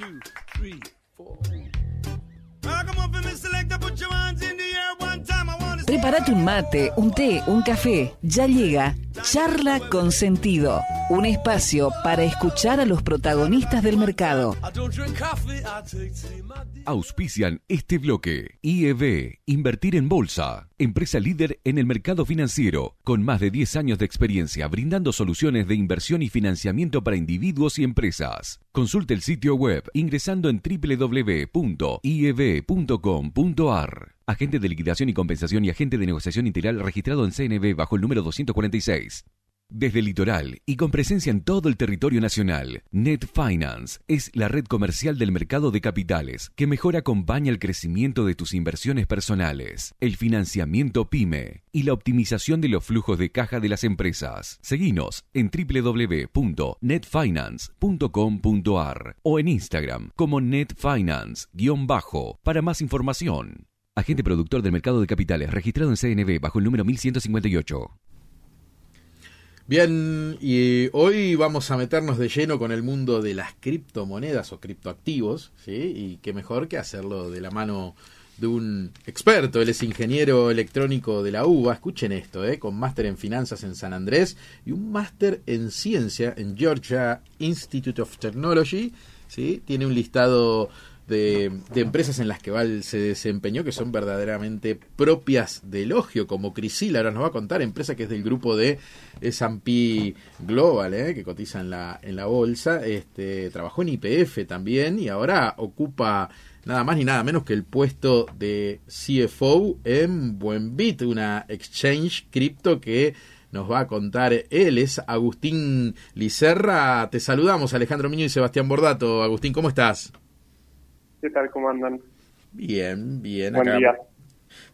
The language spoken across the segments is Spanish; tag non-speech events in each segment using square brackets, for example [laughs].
see Prepárate un mate, un té, un café. Ya llega Charla con Sentido. Un espacio para escuchar a los protagonistas del mercado. Auspician este bloque. IEB, Invertir en Bolsa. Empresa líder en el mercado financiero, con más de 10 años de experiencia brindando soluciones de inversión y financiamiento para individuos y empresas. Consulte el sitio web ingresando en www.ieb.com.ar. Agente de liquidación y compensación y agente de negociación integral registrado en CNB bajo el número 246. Desde el litoral y con presencia en todo el territorio nacional, Net Finance es la red comercial del mercado de capitales que mejor acompaña el crecimiento de tus inversiones personales, el financiamiento PYME y la optimización de los flujos de caja de las empresas. Seguinos en www.netfinance.com.ar o en Instagram como netfinance-bajo para más información. Agente productor del mercado de capitales registrado en CNB bajo el número 1158. Bien, y hoy vamos a meternos de lleno con el mundo de las criptomonedas o criptoactivos, ¿sí? Y qué mejor que hacerlo de la mano de un experto. Él es ingeniero electrónico de la UBA, escuchen esto, ¿eh? con máster en finanzas en San Andrés y un máster en ciencia en Georgia Institute of Technology, ¿sí? Tiene un listado de, empresas en las que Val se desempeñó que son verdaderamente propias de elogio, como Crisil, ahora nos va a contar, empresa que es del grupo de S&P Global, ¿eh? que cotiza en la, en la bolsa, este, trabajó en IPF también y ahora ocupa nada más ni nada menos que el puesto de CFO en Buenbit, una exchange cripto que nos va a contar él, es Agustín Licerra. Te saludamos, Alejandro Miño y Sebastián Bordato. Agustín, ¿cómo estás? ¿Qué tal? ¿Cómo andan? Bien, bien. Buen acá día.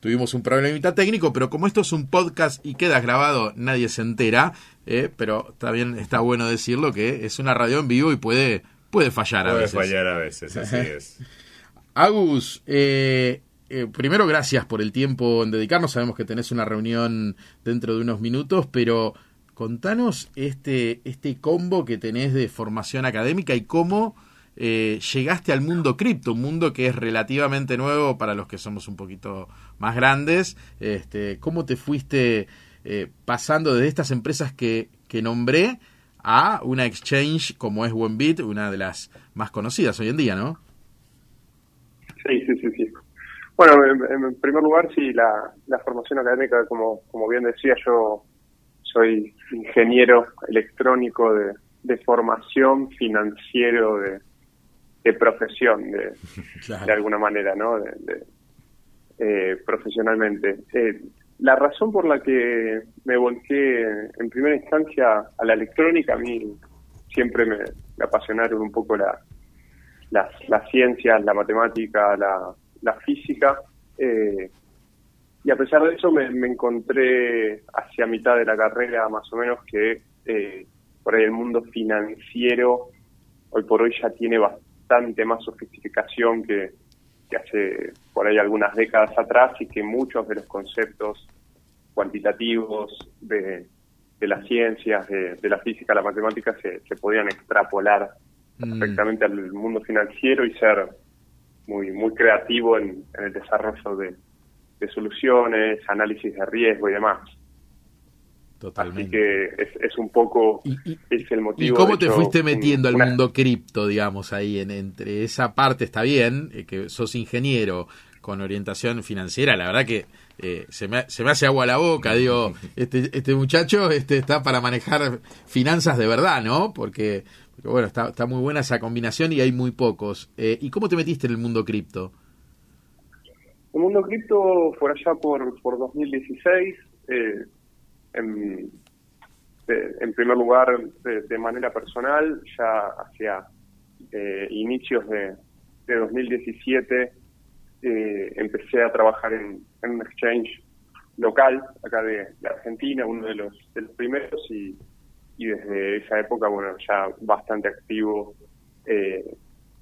Tuvimos un problemita técnico, pero como esto es un podcast y queda grabado, nadie se entera. eh, pero está bien, está bueno decirlo que es una radio en vivo y puede, puede fallar a Puede veces. fallar a veces, así es. Agus, eh, eh, primero gracias por el tiempo en dedicarnos. Sabemos que tenés una reunión dentro de unos minutos, pero contanos este, este combo que tenés de formación académica y cómo eh, llegaste al mundo cripto, un mundo que es relativamente nuevo para los que somos un poquito más grandes. Este, ¿Cómo te fuiste eh, pasando de estas empresas que, que nombré a una exchange como es Buenbit, una de las más conocidas hoy en día, ¿no? Sí, sí, sí, sí. Bueno, en, en primer lugar, sí, la, la formación académica, como, como bien decía, yo soy ingeniero electrónico de, de formación, financiero de, de profesión, de, [laughs] de alguna manera, ¿no? De, de, eh, profesionalmente. Eh, la razón por la que me volqué en primera instancia a la electrónica, a mí siempre me, me apasionaron un poco la, las, las ciencias, la matemática, la, la física. eh, y a pesar de eso me, me encontré hacia mitad de la carrera más o menos que por ahí el mundo financiero hoy por hoy ya tiene bastante más sofisticación que, que hace por ahí algunas décadas atrás y que muchos de los conceptos cuantitativos de, de las ciencias, de, de la física, la matemática, se, se podían extrapolar Mm. perfectamente al mundo financiero y ser muy muy creativo en, en el desarrollo de, de soluciones, análisis de riesgo y demás. Así Totalmente. que es, es un poco, ¿Y, y- es el y motivo. cómo de te hecho, fuiste un- metiendo al una- mundo cripto, digamos, ahí en, entre esa parte está bien, eh, que sos ingeniero con orientación financiera, la verdad que eh, se, me, se me hace agua a la boca, digo, [laughs] este, este muchacho este está para manejar finanzas de verdad, ¿no? Porque, porque, bueno, está, está muy buena esa combinación y hay muy pocos. Eh, ¿Y cómo te metiste en el mundo cripto? El mundo cripto por allá por, por 2016, eh, en, primer lugar de, manera personal, ya hacia eh, inicios de, de 2017 eh, empecé a trabajar en, en un exchange local acá de, Argentina, uno de los, de los primeros y, y desde esa época, bueno, ya bastante activo eh,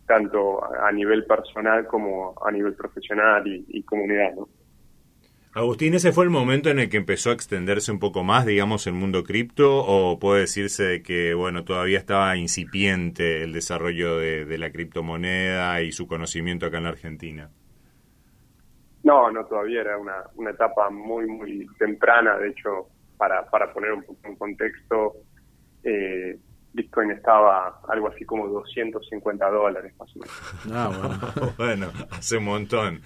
tanto a nivel personal como a nivel profesional y, y comunidad, ¿no? Agustín, ¿ese fue el momento en el que empezó a extenderse un poco más, digamos, el mundo cripto? ¿O puede decirse que, bueno, todavía estaba incipiente el desarrollo de, de la criptomoneda y su conocimiento acá en la Argentina? No, no, todavía era una, una etapa muy, muy temprana. De hecho, para, para poner un poco en contexto, eh, Bitcoin estaba algo así como 250 dólares más o menos. Ah, bueno. [laughs] bueno, hace un montón.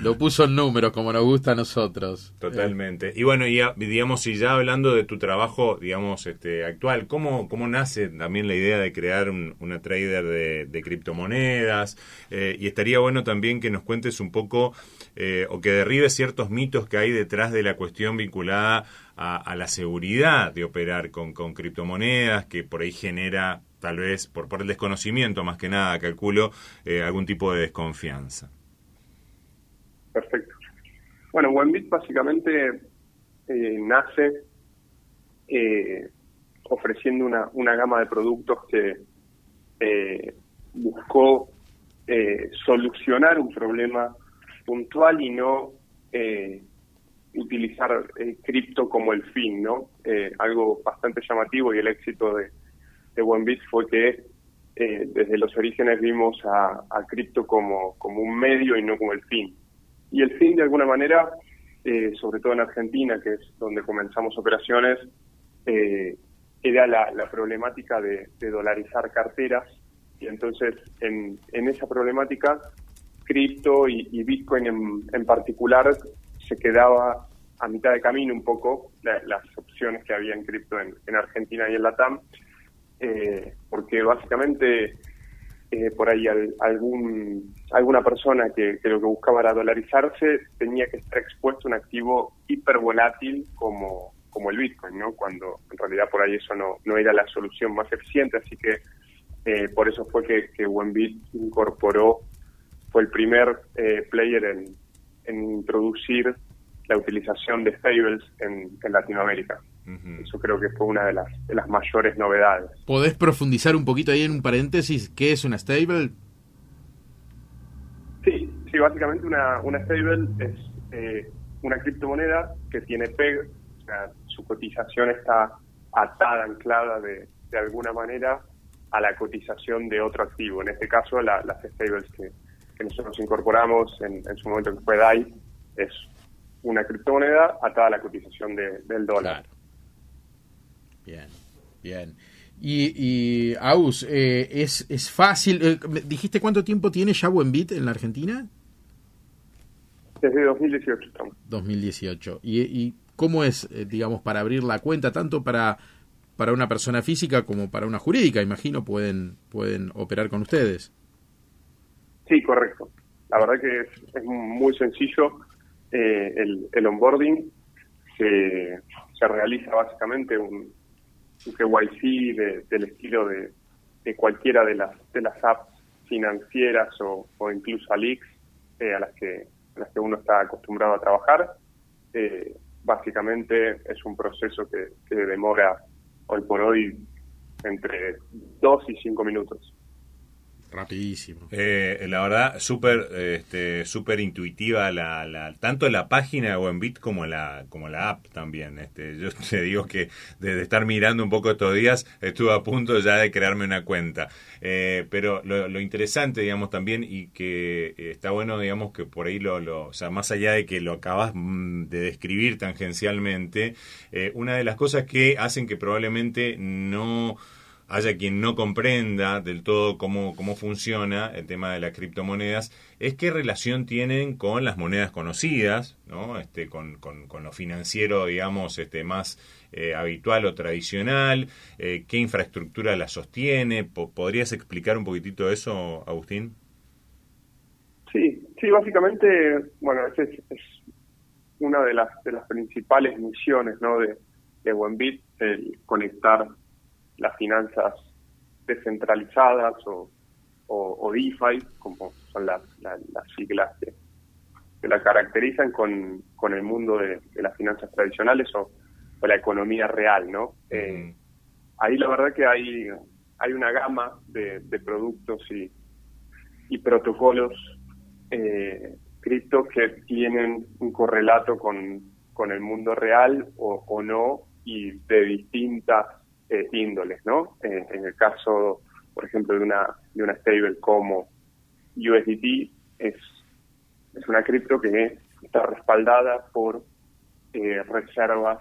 Lo puso en números como nos gusta a nosotros. Totalmente. Y bueno, y digamos, y ya hablando de tu trabajo, digamos, este actual, ¿cómo, cómo nace también la idea de crear un- una trader de, criptomonedas? Eh, y estaría bueno también que nos cuentes un poco eh, o que derribes ciertos mitos que hay detrás de la cuestión vinculada a, a la seguridad de operar con, con criptomonedas, que por ahí genera, tal vez, por, por el desconocimiento más que nada, calculo, eh, algún tipo de desconfianza. Bueno, OneBit básicamente eh, nace eh, ofreciendo una, una gama de productos que eh, buscó eh, solucionar un problema puntual y no utilizar cripto como el fin, ¿no? Algo bastante llamativo y el éxito de, de OneBit fue que desde los orígenes vimos a, a cripto como, como un medio y no como el fin. Y el fin, de alguna manera, eh, sobre todo en Argentina, que es donde comenzamos operaciones, eh, era la, la problemática de, de dolarizar carteras. Y entonces, en, en esa problemática, cripto y, Bitcoin en, en particular se quedaba a mitad de camino un poco la- las opciones que había en cripto en, en Argentina y en Latam, eh, porque básicamente eh, por ahí al- algún alguna persona que, lo que buscaba era dolarizarse tenía que estar expuesto a un activo hipervolátil como, como el Bitcoin, ¿no? Cuando en realidad por ahí eso no, no era la solución más eficiente, así que eh, por eso fue que, que OneBit incorporó, fue el primer eh, player en, en introducir la utilización de stables en, en Latinoamérica. Eso creo que fue una de las, de las mayores novedades. ¿Podés profundizar un poquito ahí en un paréntesis qué es una stable? Sí, sí, básicamente una, una stable es eh, una criptomoneda que tiene PEG, o sea, su cotización está atada, anclada de, de alguna manera a la cotización de otro activo. En este caso, la- las stables que, que nosotros incorporamos en, en su momento que fue DAI es una criptomoneda atada a la cotización de- del dólar. Claro. Bien, bien. Y, y Aus, eh, es, es fácil. eh, ¿Dijiste cuánto tiempo tiene ya Buenbit en la Argentina? Desde 2018 estamos. 2018. ¿Y, y cómo es, eh, digamos, para abrir la cuenta, tanto para, para una persona física como para una jurídica? Imagino pueden, pueden operar con ustedes. Sí, correcto. La verdad que es, es muy sencillo. Eh, el, el onboarding se, se realiza básicamente un, un KYC de- del estilo de, cualquiera de las de las apps financieras o, o incluso Alix eh, a las que a las que uno está acostumbrado a trabajar. Eh, básicamente es un proceso que, que demora hoy por hoy entre dos y cinco minutos. Rapidísimo. Eh, la verdad, súper este, súper intuitiva la, la, tanto la página de Buenbit como la, como la app también. Este, yo [laughs] te digo que desde estar mirando un poco estos días estuve a punto ya de crearme una cuenta. Eh, pero lo, lo interesante, digamos, también y que eh, está bueno, digamos, que por ahí lo, lo o sea, más allá de que lo acabas mm, de describir tangencialmente, eh, una de las cosas que hacen que probablemente no haya quien no comprenda del todo cómo, cómo funciona el tema de las criptomonedas, es qué relación tienen con las monedas conocidas, ¿no? este, con, con, con lo financiero, digamos, este, más eh, habitual o tradicional, eh, qué infraestructura la sostiene. Po- ¿Podrías explicar un poquitito eso, Agustín? Sí, sí, básicamente, bueno, esa es, es una de las, de las principales misiones ¿no? de, de OneBit, el conectar las finanzas descentralizadas o, o, o DeFi, como son las, las, las siglas que, que la caracterizan con, con el mundo de, de las finanzas tradicionales o, o la economía real, ¿no? Eh, ahí la verdad que hay, hay una gama de, de productos y, y protocolos eh, criptos que tienen un correlato con, con el mundo real o, o no y de distintas eh, índoles, ¿no? Eh, en el caso, por ejemplo, de una, de una stable como USDT, es, es una cripto que está respaldada por eh, reservas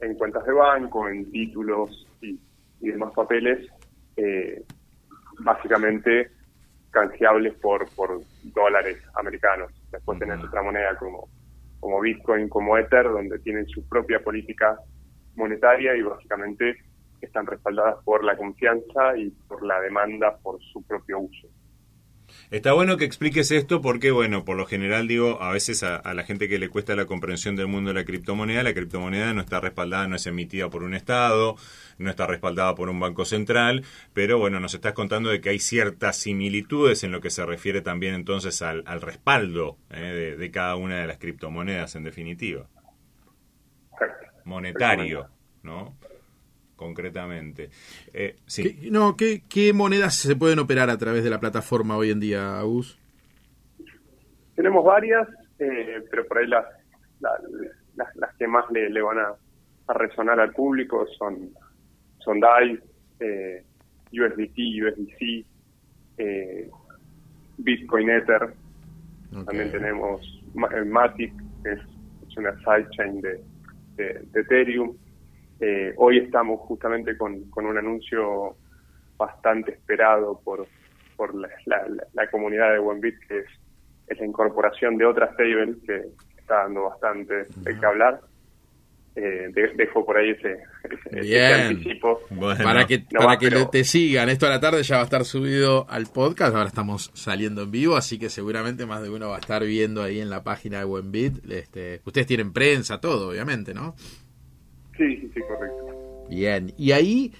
en cuentas de banco, en títulos y, y demás papeles, eh, básicamente canjeables por, por dólares americanos. Después tenés otra moneda como, como Bitcoin, como Ether, donde tienen su propia política monetaria y básicamente están respaldadas por la confianza y por la demanda por su propio uso. Está bueno que expliques esto porque, bueno, por lo general digo, a veces a, la gente que le cuesta la comprensión del mundo de la criptomoneda, la criptomoneda no está respaldada, no es emitida por un Estado, no está respaldada por un banco central, pero bueno, nos estás contando de que hay ciertas similitudes en lo que se refiere también entonces al, respaldo eh, de, cada una de las criptomonedas en definitiva. Monetario, ¿no? Concretamente. Eh, ¿Qué, no, ¿qué, ¿qué, monedas se pueden operar a través de la plataforma hoy en día, Agus? Tenemos varias, eh, pero por ahí las, las, las, que más le, le van a, resonar al público son, son DAI, eh, USDT, USDC, eh, Bitcoin Ether. También tenemos Matic, que es, una sidechain de, de Ethereum. Eh, hoy estamos justamente con, un anuncio bastante esperado por, por la, comunidad de Buenbit, que es, es, la incorporación de otra stable que está dando bastante de qué hablar. Eh, dejo por ahí ese, anticipo. Para que, para que te sigan, esto a la tarde ya va a estar subido al podcast, ahora estamos saliendo en vivo, así que seguramente más de uno va a estar viendo ahí en la página de Buenbit. Este, ustedes tienen prensa, todo, obviamente, ¿no? Sí, sí, correcto. Bien, y ahí,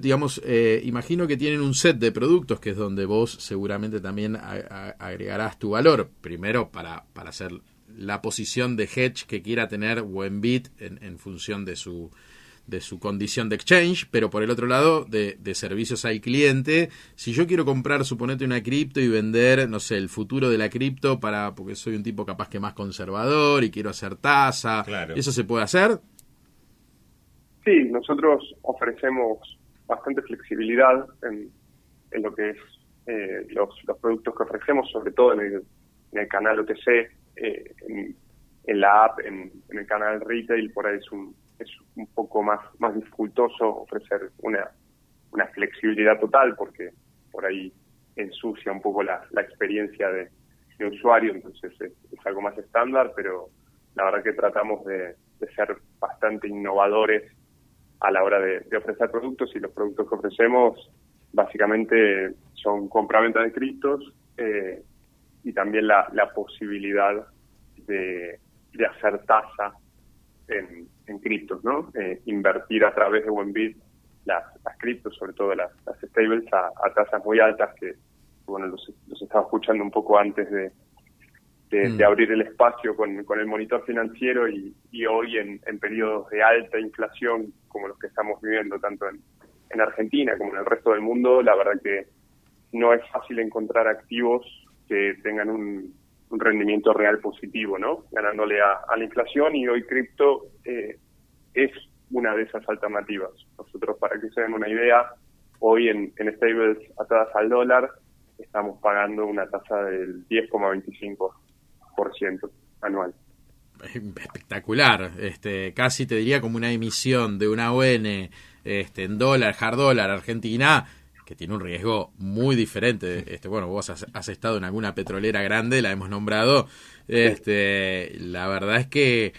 digamos, eh, imagino que tienen un set de productos que es donde vos seguramente también agregarás tu valor. Primero, para, para hacer la posición de hedge que quiera tener Wenbit en, en función de su de su condición de exchange, pero por el otro lado, de, de, servicios al cliente. Si yo quiero comprar, suponete, una cripto y vender, no sé, el futuro de la cripto para, porque soy un tipo capaz que más conservador y quiero hacer tasa, ¿eso se puede hacer? Nosotros ofrecemos bastante flexibilidad en, en lo que es eh, los, los, productos que ofrecemos, sobre todo en el, en el canal OTC, eh, en, la app, en, en, el canal retail, por ahí es un, es un poco más, más dificultoso ofrecer una, una flexibilidad total porque por ahí ensucia un poco la, la experiencia de, usuario, entonces es, algo más estándar, pero la verdad que tratamos de ser bastante innovadores a la hora de, ofrecer productos y los productos que ofrecemos básicamente son compra-venta de criptos eh, y también la, posibilidad de, hacer tasa en, en criptos, ¿no? Eh, invertir a través de Buenbit las, las criptos, sobre todo las, stables, a, tasas muy altas que, bueno, los, los estaba escuchando un poco antes de, de, mm. abrir el espacio con, con, el monitor financiero y, y hoy en, en, periodos de alta inflación como los que estamos viviendo tanto en, en, Argentina como en el resto del mundo, la verdad que no es fácil encontrar activos que tengan un, un rendimiento real positivo, ¿no? Ganándole a, a la inflación y hoy cripto eh, es una de esas alternativas. Nosotros, para que se den una idea, hoy en, en stables atadas al dólar estamos pagando una tasa del 10,25 anual. Espectacular, este, casi te diría como una emisión de una ON este, en dólar, hard dólar, Argentina, que tiene un riesgo muy diferente. Este, bueno, vos has, estado en alguna petrolera grande, la hemos nombrado. Este, la verdad es que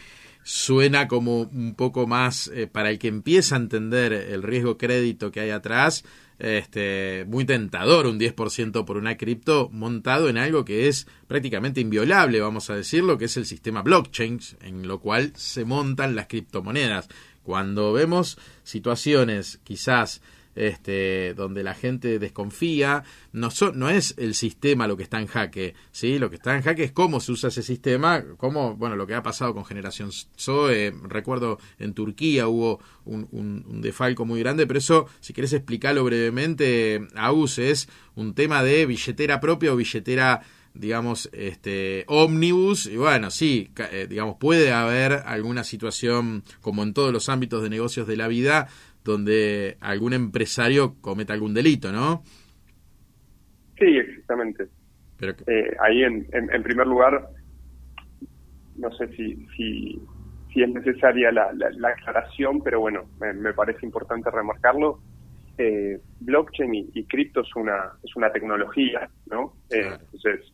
suena como un poco más eh, para el que empieza a entender el riesgo crédito que hay atrás este, muy tentador un 10% por una cripto montado en algo que es prácticamente inviolable, vamos a decirlo, que es el sistema blockchain, en lo cual se montan las criptomonedas. Cuando vemos situaciones quizás este, donde la gente desconfía. No, no es el sistema lo que está en jaque, ¿sí? Lo que está en jaque es cómo se usa ese sistema, cómo, bueno, lo que ha pasado con Generación Zoe. Recuerdo en Turquía hubo un, un, defalco muy grande, pero eso, si querés explicarlo brevemente, AUS, es un tema de billetera propia o billetera digamos, este, ómnibus, y bueno, sí, eh, digamos, puede haber alguna situación, como en todos los ámbitos de negocios de la vida, donde algún empresario cometa algún delito, ¿no? Sí, exactamente. Pero eh, ahí, en, en, primer lugar, no sé si, si, si es necesaria la, la, aclaración, pero bueno, me, parece importante remarcarlo. Eh, blockchain y, cripto es una, es una tecnología, ¿no? Eh, entonces,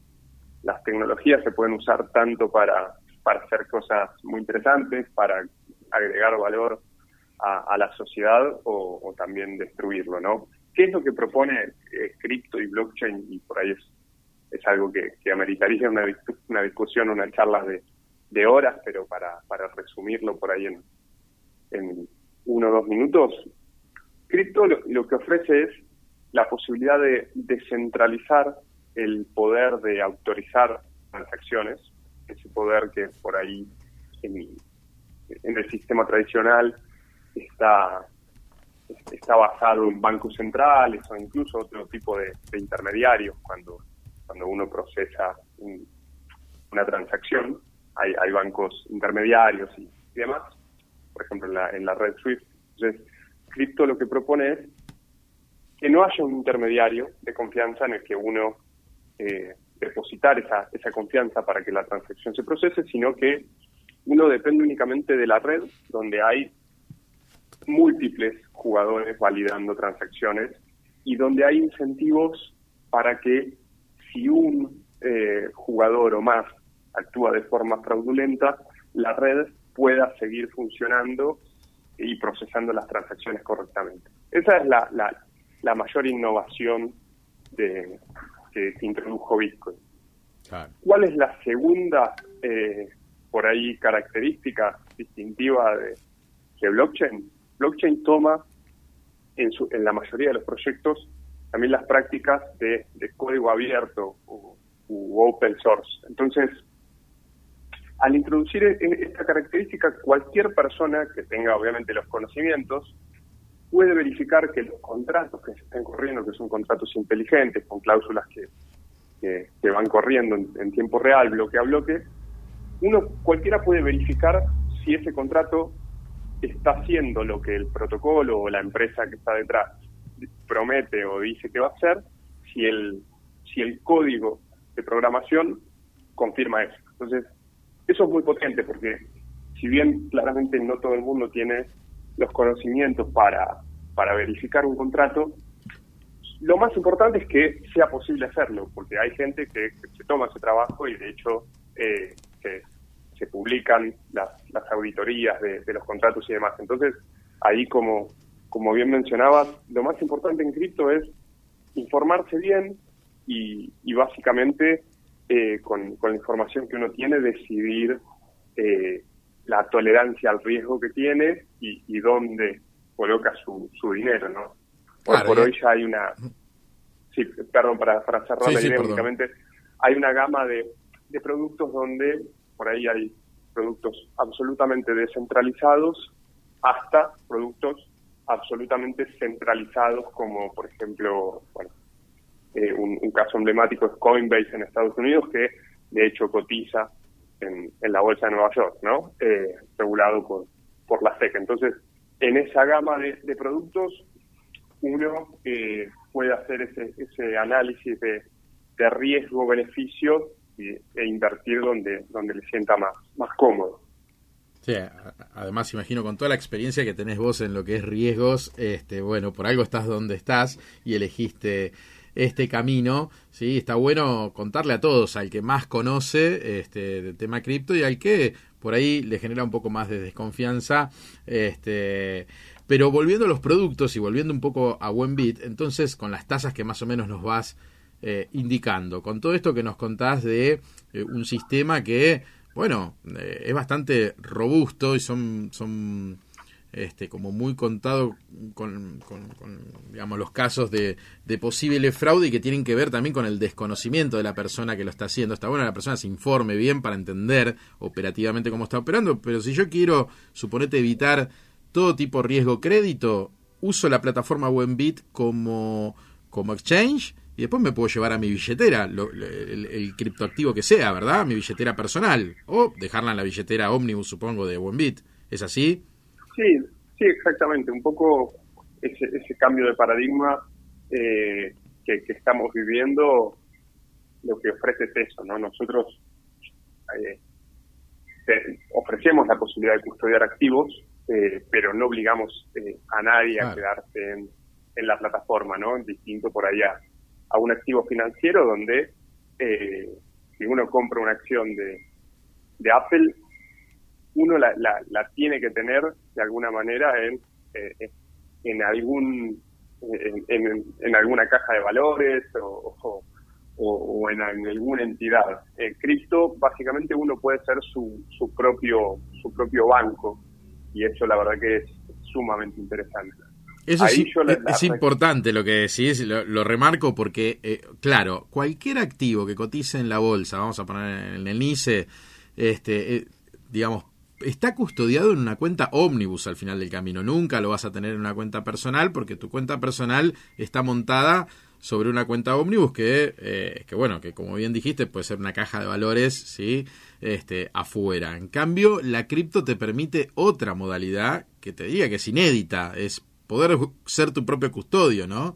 las tecnologías se pueden usar tanto para, para hacer cosas muy interesantes, para agregar valor a, la sociedad o, también destruirlo, ¿no? ¿Qué es lo que propone eh, cripto y blockchain? Y por ahí es, es algo que, ameritaría una, una discusión, una charla de, de horas, pero para, para resumirlo por ahí en, en uno o dos minutos, cripto lo, que ofrece es la posibilidad de descentralizar el poder de autorizar transacciones, ese poder que por ahí en, en el sistema tradicional está, está basado en bancos centrales o incluso otro tipo de, intermediarios cuando, cuando uno procesa una transacción. Hay, hay bancos intermediarios y, demás, por ejemplo en la, en la red SWIFT. Entonces, Crypto lo que propone es que no haya un intermediario de confianza en el que uno eh, depositar esa, esa confianza para que la transacción se procese, sino que uno depende únicamente de la red donde hay múltiples jugadores validando transacciones y donde hay incentivos para que si un eh, jugador o más actúa de forma fraudulenta, la red pueda seguir funcionando y procesando las transacciones correctamente. Esa es la, la, mayor innovación de, que, introdujo Bitcoin. ¿Cuál es la segunda, eh, por ahí, característica distintiva de, de blockchain? Blockchain toma en, su, en la mayoría de los proyectos también las prácticas de, código abierto u, open source. Entonces, al introducir e, e, esta característica, cualquier persona que tenga obviamente los conocimientos puede verificar que los contratos que se están corriendo, que son contratos inteligentes, con cláusulas que, que, van corriendo en, en, tiempo real, bloque a bloque, uno cualquiera puede verificar si ese contrato está haciendo lo que el protocolo o la empresa que está detrás promete o dice que va a hacer, si el, si el código de programación confirma eso. Entonces, eso es muy potente porque si bien claramente no todo el mundo tiene los conocimientos para, para verificar un contrato, lo más importante es que sea posible hacerlo, porque hay gente que, se toma ese trabajo y de hecho eh, se publican las, las auditorías de, los contratos y demás. Entonces, ahí como, como bien mencionabas, lo más importante en cripto es informarse bien y, y básicamente eh, con, con, la información que uno tiene decidir eh, la tolerancia al riesgo que tiene y, y dónde coloca su, su dinero, ¿no? por hoy ya hay una... Sí, perdón, para, para cerrar la idea, básicamente hay una gama de, de productos donde por ahí hay productos absolutamente descentralizados hasta productos absolutamente centralizados como por ejemplo bueno eh, un, caso emblemático es Coinbase en Estados Unidos que de hecho cotiza en, la bolsa de Nueva York no eh, regulado por por la SEC entonces en esa gama de, productos uno eh, puede hacer ese, ese análisis de, de e invertir donde, donde le sienta más, más cómodo. Sí, además imagino con toda la experiencia que tenés vos en lo que es riesgos, este, bueno, por algo estás donde estás y elegiste este camino, sí, está bueno contarle a todos, al que más conoce este del tema cripto y al que por ahí le genera un poco más de desconfianza, este, pero volviendo a los productos y volviendo un poco a buen bit, entonces con las tasas que más o menos nos vas eh, indicando. Con todo esto que nos contás de eh, un sistema que, bueno, eh, es bastante robusto y son, son este, como muy contado con, digamos, los casos de, posible fraude y que tienen que ver también con el desconocimiento de la persona que lo está haciendo. Está bueno que la persona se informe bien para entender operativamente cómo está operando, pero si yo quiero, suponete, evitar todo tipo de riesgo crédito, uso la plataforma Buenbit como, como exchange y después me puedo llevar a mi billetera el, criptoactivo que sea, ¿verdad? Mi billetera personal. O dejarla en la billetera Omnibus, supongo, de Buenbit. ¿Es así? Sí, sí, exactamente. Un poco ese, ese cambio de paradigma eh, que, estamos viviendo, lo que ofrece es eso, ¿no? Nosotros eh, ofrecemos la posibilidad de custodiar activos, eh, pero no obligamos a nadie a quedarse en, en, la plataforma, ¿no? Distinto por allá a un activo financiero donde si uno compra una acción de, de Apple, uno la, la, tiene que tener de alguna manera en, en algún en, en, alguna caja de valores o, o, en, alguna entidad. En cripto, básicamente uno puede ser su, su, propio, su propio banco y eso la verdad que es sumamente interesante. Eso es, importante lo que decís, lo, lo remarco porque, eh, claro, cualquier activo que cotice en la bolsa, vamos a poner en el NICE, este, eh, digamos, está custodiado en una cuenta ómnibus al final del camino. Nunca lo vas a tener en una cuenta personal porque tu cuenta personal está montada sobre una cuenta ómnibus que, eh, que bueno, que como bien dijiste puede ser una caja de valores, ¿sí? Este, afuera. En cambio, la cripto te permite otra modalidad que te diga que es inédita, es poder ser tu propio custodio, ¿no?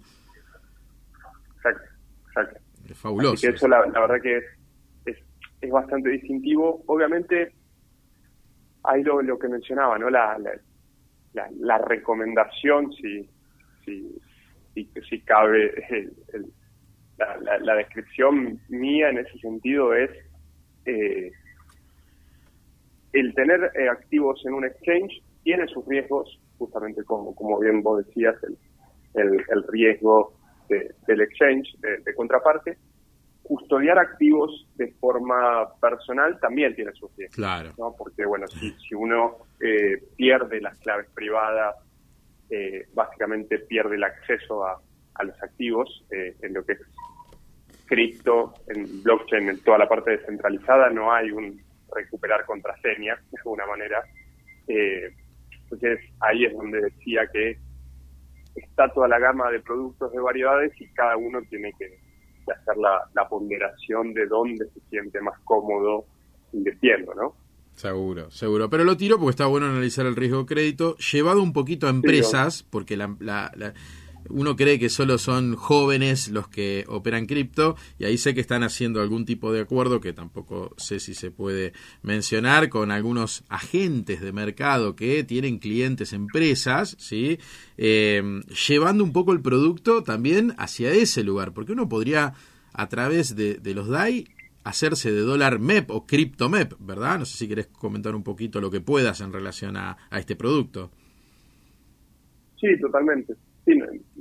Exacto, exacto. Es fabuloso. eso la, verdad que es, es bastante distintivo. Obviamente ahí lo, lo que mencionaba, ¿no? La, la, la, recomendación, si, si, si, cabe, la, la, descripción mía en ese sentido es eh, el tener eh, activos en un exchange tiene sus riesgos, justamente como, como bien vos decías, el, el, el riesgo del exchange de contraparte, custodiar activos de forma personal también tiene sus riesgos. Claro. ¿no? Porque, bueno, si, si uno eh, pierde las claves privadas, eh, básicamente pierde el acceso a, a los activos eh, en lo que es cripto, en blockchain, en toda la parte descentralizada, no hay un recuperar contraseña de alguna manera. Entonces ahí es donde decía que está toda la gama de productos de variedades y cada uno tiene que hacer la, ponderación de dónde se siente más cómodo invirtiendo, ¿no? Seguro, seguro. Pero lo tiro porque está bueno analizar el riesgo de crédito, llevado un poquito a empresas, porque la, uno cree que solo son jóvenes los que operan cripto y ahí sé que están haciendo algún tipo de acuerdo que tampoco sé si se puede mencionar con algunos agentes de mercado que tienen clientes empresas, ¿sí? Eh, llevando un poco el producto también hacia ese lugar, porque uno podría a través de, los DAI hacerse de dólar MEP o cripto MEP, ¿verdad? No sé si querés comentar un poquito lo que puedas en relación a este producto. Sí, totalmente.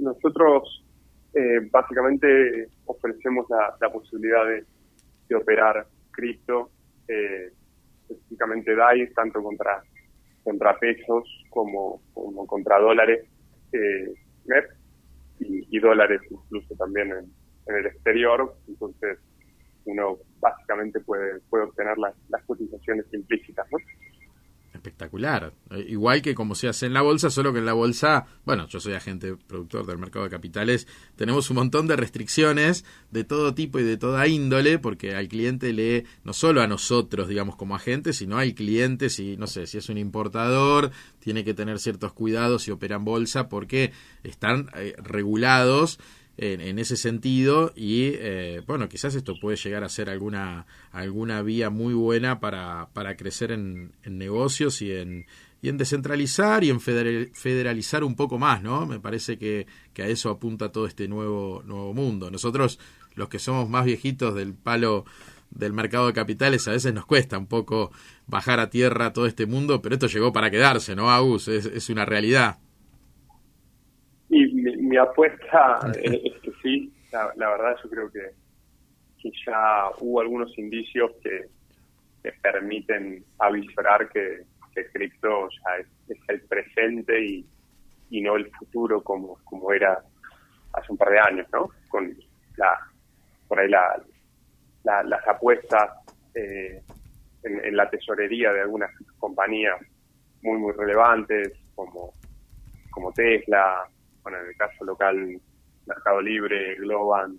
Nosotros eh, básicamente ofrecemos la, posibilidad de, operar cripto, eh, específicamente DAI, tanto contra, contra pesos como, como contra dólares eh, MEP y, dólares incluso también en, el exterior. Entonces, uno básicamente puede, puede obtener las, las cotizaciones implícitas. ¿no? Espectacular. Eh, igual que como se hace en la bolsa, solo que en la bolsa, bueno, yo soy agente productor del mercado de capitales, tenemos un montón de restricciones de todo tipo y de toda índole, porque al cliente lee, no solo a nosotros, digamos, como agentes, sino al cliente, si, no sé, si es un importador, tiene que tener ciertos cuidados si opera en bolsa, porque están eh, regulados en, ese sentido y eh, bueno quizás esto puede llegar a ser alguna alguna vía muy buena para, para crecer en, negocios y en y en descentralizar y en federalizar un poco más no me parece que, que a eso apunta todo este nuevo nuevo mundo. Nosotros los que somos más viejitos del palo del mercado de capitales a veces nos cuesta un poco bajar a tierra todo este mundo, pero esto llegó para quedarse, ¿no, Agus? Es, es una realidad mi apuesta [laughs] es que sí, la, verdad yo creo que, ya hubo algunos indicios que, permiten avisar que, que cripto ya es, el presente y, no el futuro como, como era hace un par de años, ¿no? Con la, por ahí la, las apuestas eh, en, en, la tesorería de algunas compañías muy, muy relevantes como, como Tesla, bueno, en el caso local, Mercado Libre, Globan,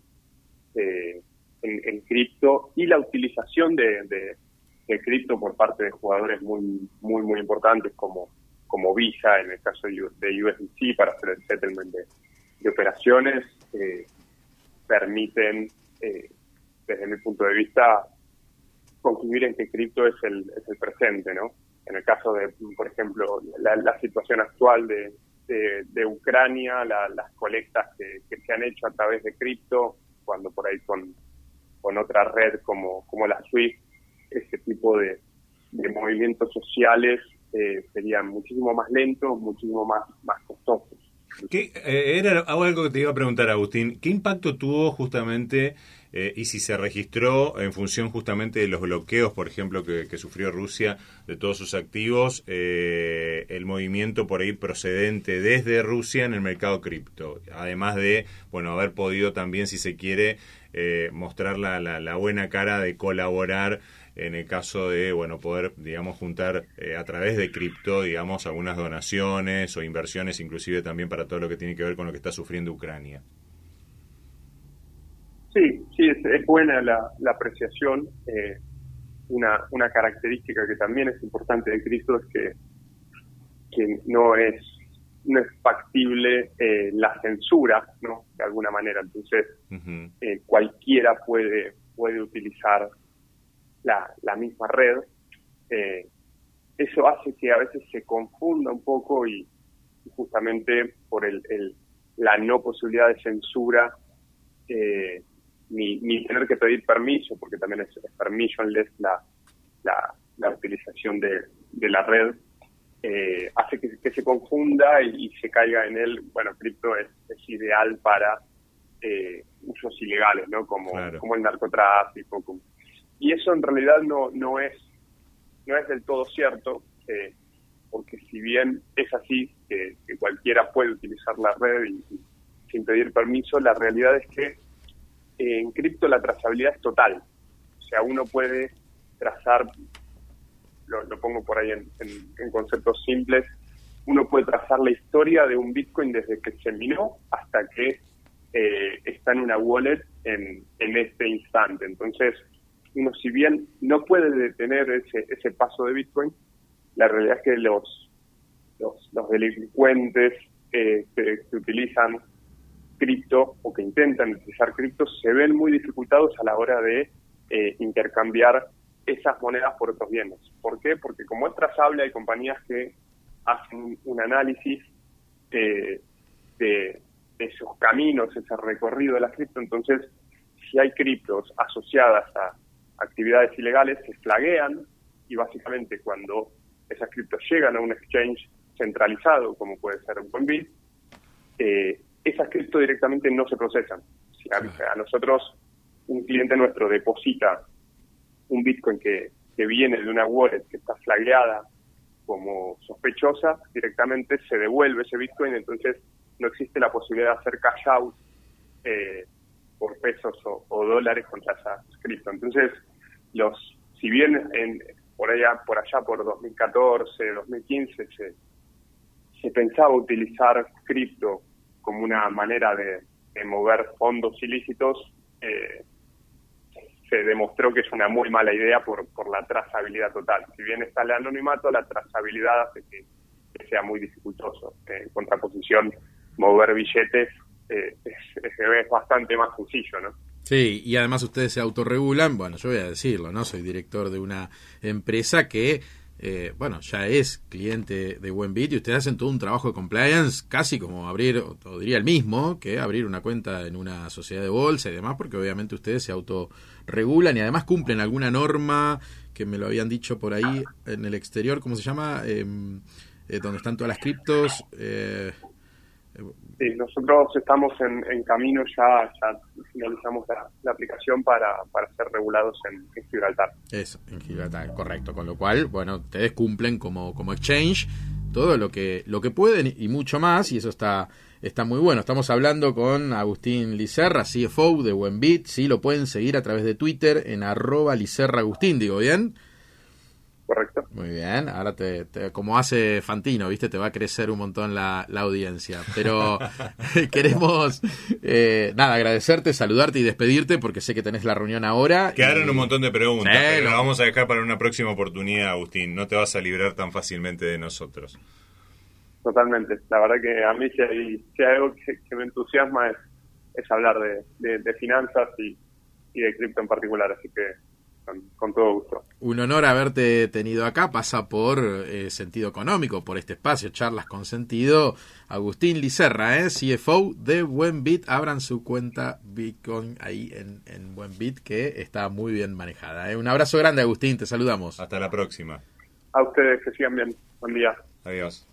eh, en, cripto y la utilización de, de, cripto por parte de jugadores muy muy muy importantes como como Visa en el caso de USDC para hacer el settlement de, operaciones eh, permiten eh, desde mi punto de vista concluir en que cripto es el, es el presente, ¿no? En el caso de, por ejemplo, la, situación actual de, de, Ucrania, las colectas que, se han hecho a través de cripto, cuando por ahí con, con otra red como, como la SWIFT, ese tipo de, movimientos sociales eh, serían muchísimo más lentos, muchísimo más, más costosos. ¿Qué, eh, era algo que te iba a preguntar, Agustín. ¿Qué impacto tuvo justamente eh, y si se registró en función justamente de los bloqueos, por ejemplo, que, sufrió Rusia de todos sus activos, eh, el movimiento por ahí procedente desde Rusia en el mercado cripto, además de, bueno, haber podido también, si se quiere, eh, mostrar la, la, buena cara de colaborar en el caso de, bueno, poder, digamos, juntar a través de cripto, digamos, algunas donaciones o inversiones, inclusive también para todo lo que tiene que ver con lo que está sufriendo Ucrania. Sí, sí, es, buena la, apreciación. Eh, una, una característica que también es importante de Cristo es que, que no es no es factible eh, la censura, ¿no? De alguna manera. Entonces, eh, cualquiera puede, puede utilizar la, la misma red. eso hace que a veces se confunda un poco y, justamente por el, el, la no posibilidad de censura, eh, ni, tener que pedir permiso, porque también es, permissionless la, la, utilización de, la red, eh, hace que, se confunda y, se caiga en él, bueno, cripto es, ideal para eh, usos ilegales, ¿no? Como, como el narcotráfico. y eso en realidad no, no, es, no es del todo cierto, eh, porque si bien es así, que, cualquiera puede utilizar la red y, sin pedir permiso, la realidad es que en cripto la trazabilidad es total. O sea, uno puede trazar, lo, pongo por ahí en, conceptos simples, uno puede trazar la historia de un Bitcoin desde que se minó hasta que eh, está en una wallet en, este instante. Entonces, uno si bien no puede detener ese, ese paso de Bitcoin, la realidad es que los, los, delincuentes eh, que utilizan cripto o que intentan utilizar cripto se ven muy dificultados a la hora de eh, intercambiar esas monedas por otros bienes. ¿Por qué? Porque como es trazable hay compañías que hacen un análisis eh, de, esos caminos, ese recorrido de la cripto, entonces si hay criptos asociadas a actividades ilegales se flaguean y básicamente cuando esas criptos llegan a un exchange centralizado como puede ser un Coinbase, eh, esas cripto directamente no se procesan. Si a, nosotros un cliente nuestro deposita un Bitcoin que, que viene de una wallet que está flagueada como sospechosa, directamente se devuelve ese Bitcoin, entonces no existe la posibilidad de hacer cash out eh, por pesos o, dólares contra esa cripto. Entonces, los si bien en, por allá por allá por 2014, 2015 se, se pensaba utilizar cripto como una manera de, mover fondos ilícitos, eh, se demostró que es una muy mala idea por, por la trazabilidad total. Si bien está el anonimato, la trazabilidad hace que, sea muy dificultoso. en contraposición, mover billetes eh, es, es, bastante más sencillo, ¿no? Sí, y además ustedes se autorregulan, bueno, yo voy a decirlo, ¿no? Soy director de una empresa que eh, bueno, ya es cliente de Buenbit y ustedes hacen todo un trabajo de compliance, casi como abrir, o diría el mismo, que abrir una cuenta en una sociedad de bolsa y demás, porque obviamente ustedes se autorregulan y además cumplen alguna norma que me lo habían dicho por ahí en el exterior, ¿cómo se llama? Em, eh, donde están todas las criptos. Sí, nosotros estamos en, camino, ya, ya finalizamos la, aplicación para, para, ser regulados en, Gibraltar. Eso, en Gibraltar, correcto. Con lo cual, bueno, ustedes cumplen como, como exchange todo lo que, lo que pueden y mucho más, y eso está, está muy bueno. Estamos hablando con Agustín Licerra, CFO de Buenbit, sí, lo pueden seguir a través de Twitter en arroba Licerra Agustín, digo bien. Correcto. Muy bien, ahora te, como hace Fantino, viste, te va a crecer un montón la, la audiencia. Pero [laughs] queremos, eh, nada, agradecerte, saludarte y despedirte porque sé que tenés la reunión ahora. Quedaron un montón de preguntas, pero las vamos a dejar para una próxima oportunidad, Agustín. No te vas a librar tan fácilmente de nosotros. Totalmente. La verdad que a mí si hay, algo que, me entusiasma es, es hablar de, de, finanzas y, y de cripto en particular. Así que con, todo gusto. Un honor haberte tenido acá, pasa por eh, sentido económico, por este espacio, charlas con sentido. Agustín Licerra, ¿eh? CFO de Buenbit, abran su cuenta Bitcoin ahí en, en Buenbit, que está muy bien manejada. ¿eh? Un abrazo grande, Agustín, te saludamos. Hasta la próxima. A ustedes, que sigan bien. Buen día. Adiós.